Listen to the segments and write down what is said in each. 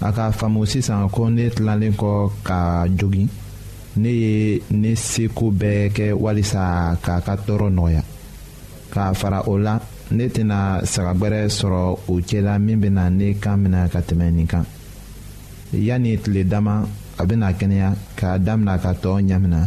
a k'a faamu sisan ko ne tilalen kɔ ka jogin ne ye ne seko bɛɛ kɛ walisa k'a ka tɔɔrɔ nɔgɔya k'a fara o la ne tɛna saga gbɛrɛ sɔrɔ o cɛla min bɛna ne kan minɛ ka tɛmɛ nin kan yanni tile dama a bɛna kɛnɛya k'a damina ka tɔɔ ɲamina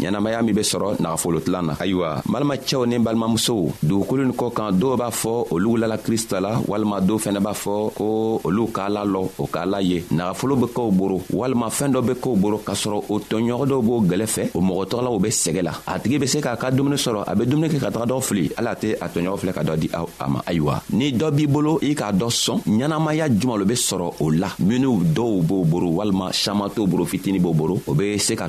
ɲɛnamaya min be sɔrɔ nagafolotilan na ayiwa balimacɛw ni balimamusow dugukolo ni kɔ kan dɔw b'a fɔ olu lala krista la walima dɔw fɛnɛ b'a fɔ ko olu k'a la lɔ o k'a la ye nagafolo be kɛw boro walima fɛɛn dɔ be kɛw boro k'a sɔrɔ o tɔɲɔgɔn dɔw b'o gwɛlɛ fɛ o mɔgɔ tɔgɔlaw be sɛgɛ la a tigi be se k'a ka dumuni sɔrɔ a be dumuni kɛ ka taga dɔ fili ala tɛ a tɔɲɔgɔn filɛ ka dɔ di a ma ayiwa ni dɔ b'i bolo i k'a dɔ sɔn ɲɛnamaya juman lo be sɔrɔ o la minw dɔw b'o boro walima saman t'o boro fitini b'o boro o be se ka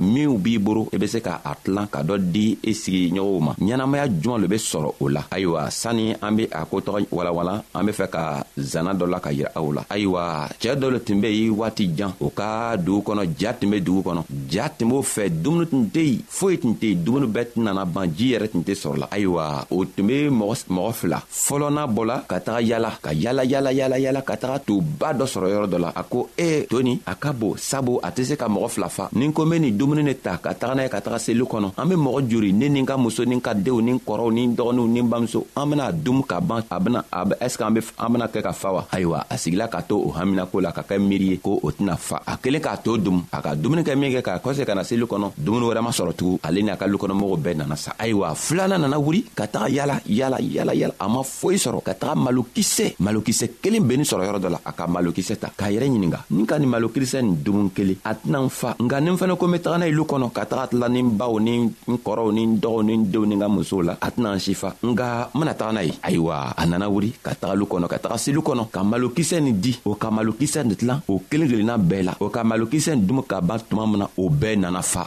minw b'i boro i be se ka a tilan ka dɔ di i sigiɲɔgɔnw ma ɲɛnamaya juman lo be sɔrɔ o la ayiwa sanni an be a ko tɔgɔ walawala an be fɛ ka zanna dɔ la ka yira aw la ayiwa cɛɛ dɔ lo tun be yen waati jan o ka dugu kɔnɔ ja tun be dugu kɔnɔ ja tun b'o fɛ dumuni tun tɛ yen foyi tun tɛ yen dumuni bɛɛ tun nana ban ji yɛrɛ tun tɛ sɔrɔ la ayiwa o tun be mɔgɔ fila fɔlɔna bɔla ka taga yala ka yala yala yala yala ka taga to ba dɔ sɔrɔ yɔrɔ dɔ la a ko ee toni a ka bon sabu a tɛ se ka mɔgɔ fila fa ni ko n be nin dumuni ne ta ka taga n'a ye ka taga seli kɔnɔ an be mɔgɔ jori ne ni n ka muso ni n ka denw ni n kɔrɔw ni n dɔgɔninw ni n bamuso an bena dum ka ban a bena a be ɛsike an be an bena kɛ ka fa wa ayiwa a sigila ka to o haminako la ka kɛ miiri ye ko o tɛna fa a kelen k'a to dum a ka dumuni kɛ min kɛ k'a kɔse ka na seli kɔnɔ dumuni wɛrɛ ma sɔrɔ tugun ale ni a ka lukɔnɔmɔgɔw bɛɛ nana sa ayiwa filanan nana wuli ka taga yala yala yala yala a ma foyi sɔrɔ ka taga malokisɛ malokisɛ kelen bennin sɔrɔ yɔrɔ dɔ la a ka malokisɛ ta k'a yɛrɛ ɲininga ni ka nin malokisɛ nin dumun kelen a tɛna n fa nka ni n fɛnɛ ko n be taga n'a ilu kɔnɔ ka taga tila ni n baw ni n kɔrɔw ni n dɔgɔw ni n denw ni n ka musow la a tɛna n si fa nka n bena taga n'a ye ayiwa a nana wuli ka tagalu kɔnɔ ka taga selu kɔnɔ ka malokisɛ nin di o ka malokisɛ nin tilan o kelen kelenna bɛɛ la o ka malokisɛ nin dumu ka ban tuma min na o bɛɛ nana fa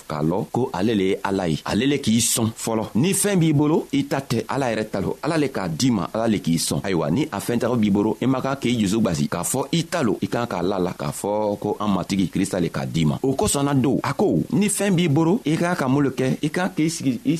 k'a lɔn ko ale le ye ala ye ale le k'i sɔn fɔlɔ ni fɛɛn b'i bolo i ta tɛ ala yɛrɛ ta lo ala le k'a di ma ala le k'i sɔn ayiwa ni a fɛntago b'i bolo i man kan k'i jusu gwasi k'a fɔ i ta lo i kan k'a la la k'a fɔ ko an matigi krista le k'a di ma o kosɔn na don a ko ni fɛɛn b'i bolo i k'a ka mun lo kɛ i kan k'i sigi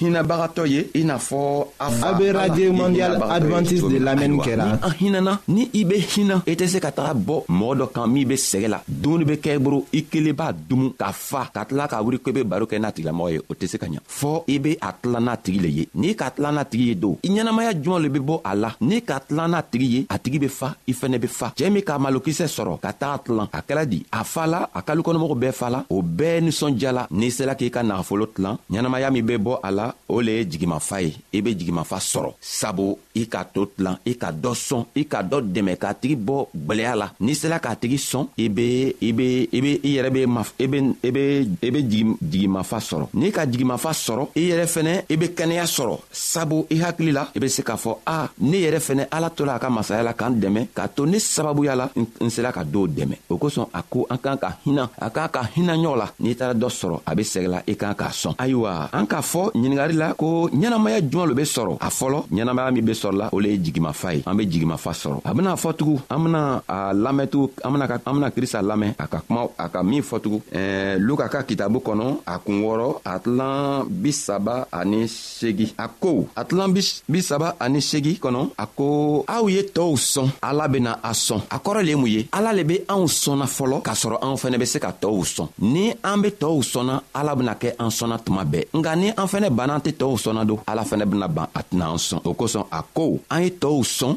hinabagatɔ ye i n'a fɔ a fa a bɛ radio mondial adventiste de lamɛnni kɛra ni an hinana ni i bɛ hina i tɛ se ka taga bɔ mɔgɔ dɔ kan min bɛ sɛgɛ la dumuni bɛ kɛ i bolo i kelen b'a dumu ka fa ka tila k'a wuli ko i bɛ baro kɛ n'a tigilamɔgɔ ye o tɛ se ka ɲa fɔɔ i bɛ a tila n'a tigi le ye n'i ka tila n'a tigi ye don i ɲɛnamaya jɔn le bɛ bɔ a la n'i ka tila n'a tigi ye a tigi bɛ fa i fɛnɛ bɛ fa cɛɛ min ka malokisɛ sɔrɔ ka taga tilan a a kɛla di a fa la a kalo kɔnɔmɔgɔw bɛɛ fa la o bɛɛ ninsɔnjala n'i sela k'i ka nagafolo tilan ɲɛnamaya min be bɔ a la o le ye jigimafa ye i be jigimafa sɔrɔ sabu i k'a to tilan i ka dɔ sɔn i ka dɔ dɛmɛ k'a tigi bɔ gwɛlɛya la n'i sela k'a tigi sɔn i be i be i be i yɛrɛ be i be i be i be jigimafa sɔrɔ n'i ka jigimafa sɔrɔ i yɛrɛ fɛnɛ i be kɛnɛya sɔrɔ sabu i hakili la i be se k'a fɔ a ne yɛrɛ fɛnɛ ala tola a ka masaya la k'an dɛmɛ k'a to ne sababuya la n sela ka dɔw dɛmɛ o kosɔn a ko an k'an ka hinan a k'an ka hinan ɲɔgɔn la n'i taara dɔ sɔrɔ a be sɛgɛla i k'an k'a sɔn ayiwa an k'a fɔ ɲiningari la ko ɲɛnamaya juman lo be sɔrɔ a fɔlɔ ɲɛnamaya min be sɔrɔla o le ye jigimafa ye an be jigimafa sɔrɔ a bena fɔ tugun an bena a lamɛntugu an bena krista lamɛn a ka kuma a ka min fɔtugun luka ka kitabu kɔnɔ a kun wɔɔrɔ a tilan bi saba ani segi a ko a tilan bi saba ani segi kɔnɔ a ko aw ye tɔɔw sɔn ala bena a sɔn a kɔrɔ le mun ye ala le be anw sɔnna fɔlɔ k'a sɔrɔ anw fɛnɛ be se ka tɔɔw sɔn ni an be tɔɔw sɔnna ala bena kɛ an sɔnna tuma bɛɛ nka ni an fɛnɛ banna an tɛ tɔɔw sɔnna don ala fɛnɛ bena ban a tɛna an sɔn o kosɔn a ko an ye tɔɔw sɔn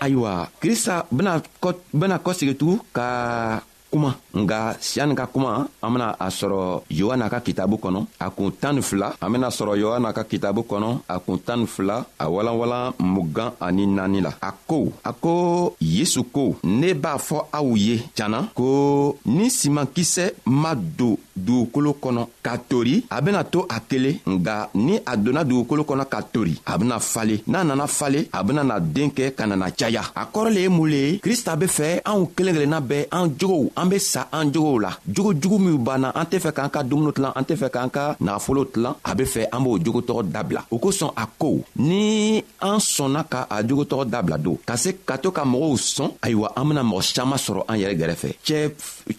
ayiwa krista bena kɔ bena kɔsegi tugun ka kuma nga siyan ka kuma an bena a sɔrɔ yohana ka kitabu kɔnɔ a kun tan ni fila an bena sɔrɔ yohana ka kitabu kɔnɔ a kun tan ni fila a walanwalan mugan ani naani la a ko a ko yesu ko ne b'a fɔ aw ye janna ko ni siman kisɛ ma don dugukolo kɔnɔ ka tori a bena to a kelen nga ni a donna dugukolo kɔnɔ ka tori a bena fale n'a nana fale a bena na den kɛ ka nana caya a kɔrɔ le ye mun le ye krista be fɛ anw kelen kelenna bɛɛ an jogow an be sa an jogow la jogo jugu minw banna an tɛ fɛ k'an ka dumuni tilan an tɛ fɛ k'an ka nagafolo tilan a be fɛ an b'o jogo tɔgɔ dabila o kosɔn a ko ni an sɔnna ka a jogotɔgɔ dabila don ka se ka to ka mɔgɔw sɔn ayiwa an bena mɔgɔ saman sɔrɔ an yɛrɛ gɛrɛfɛ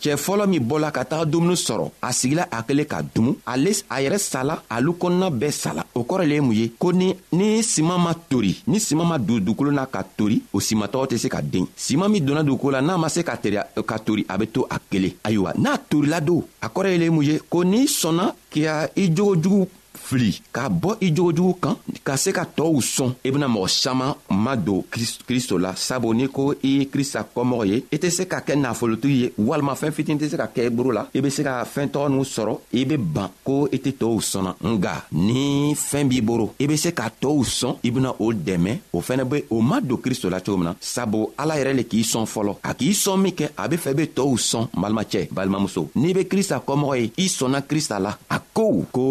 cɛɛ fɔlɔ min bɔla ka taga dumuni sɔrɔ a sigila a kelen ka dumu ale a yɛrɛ sala alu kɔnɔna bɛɛ sala o kɔrɔ le ye mun ye ko ni ni siman ma tori ni siman ma don dugukolo na ka tori o simatɔgɔ tɛ se ka den siman min donna dugukolo la n'a ma se ka teriya ka tori a be to a kelen ayiwa n'a torila don a kɔrɔ ye le ye mun ye ko n'i sɔnna k'i i jogo jugu fili k'a bɔ i jogojugu kan ka se ka tɔɔw sɔn i bena mɔgɔ saman madon kristo la sabu n'i ko i ye krista kɔmɔgɔ ye i tɛ se ka kɛ nafolotigi ye walima fɛɛn fitini tɛ se ka kɛ i boro la i be se ka fɛɛn tɔgɔ n'u sɔrɔ i be ban ko i tɛ tɔɔw sɔnna nga ni fɛɛn b'i boro i be se ka tɔɔw sɔn i bena o dɛmɛ o fɛnɛ be o ma don kristo la cogo min na sabu ala yɛrɛ le k'i sɔn fɔlɔ a k'i sɔn min kɛ a be fɛ i be tɔɔw sɔn balimacɛ balimamuso n'i be krista kɔmɔgɔ ye i sɔnna krista la a ko u ko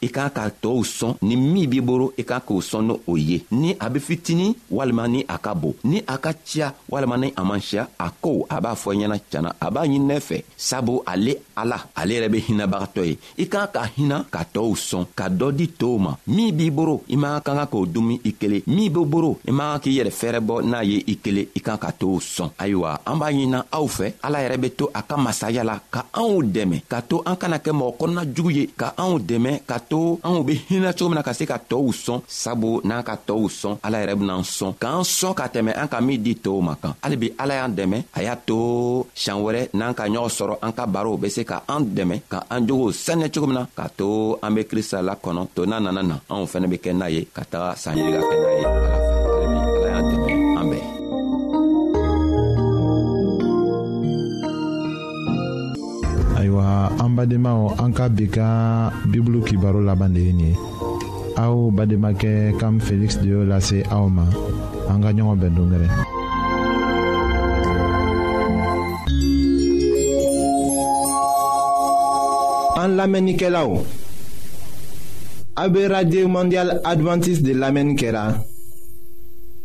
i k'a ka tɔɔw sɔn ni min b'i boro i k'a k'o sɔn ni o ye ni a be fitini walima ni a ka bon ni a ka ciya walima ni a man siya a ko a b'a fɔ ɲɛna cana a b'a ɲininɛ fɛ sabu ale ala ale yɛrɛ be hinabagatɔ ye i k'a ka hina ka tɔɔw sɔn ka dɔ di tow ma min b'i boro i man ka kan k'o dumi i kelen min be boro i man kan k'i yɛrɛ fɛɛrɛ bɔ n'a ye i kelen i kan ka tow sɔn ayiwa an b'a ɲinan aw fɛ ala yɛrɛ be to a ka masaya la ka anw dɛmɛ ka to an kana kɛ mɔgɔ kɔnɔna jugu ye ka anw dɛmɛ ka to anw be hinɛ cogo min na ka se ka tɔɔw sɔn sabu n'an ka tɔɔw sɔn ala yɛrɛ benaan sɔn k'an sɔn ka tɛmɛ an ka min di tɔɔw ma kan hali bi ala y'an dɛmɛ a y'a to siɲan wɛrɛ n'an ka ɲɔgɔn sɔrɔ an ka barow be se ka an dɛmɛ ka an jogow saniya cogo min na k'a to an be krista la kɔnɔ to n'a nana na anw fɛnɛ be kɛ n'a ye ka taga sanyirika kɛ n'a ye ayiwa an badenmaw an ka bi ka bibulu kibaro laban de ye nin ye aw bademakɛ kam feliksi de y'o lase aw ma an ka ɲɔgɔn bɛn dongɛrɛ an lamɛnnikɛlaw AB Radio Mondial Adventiste de l'Amen Kera.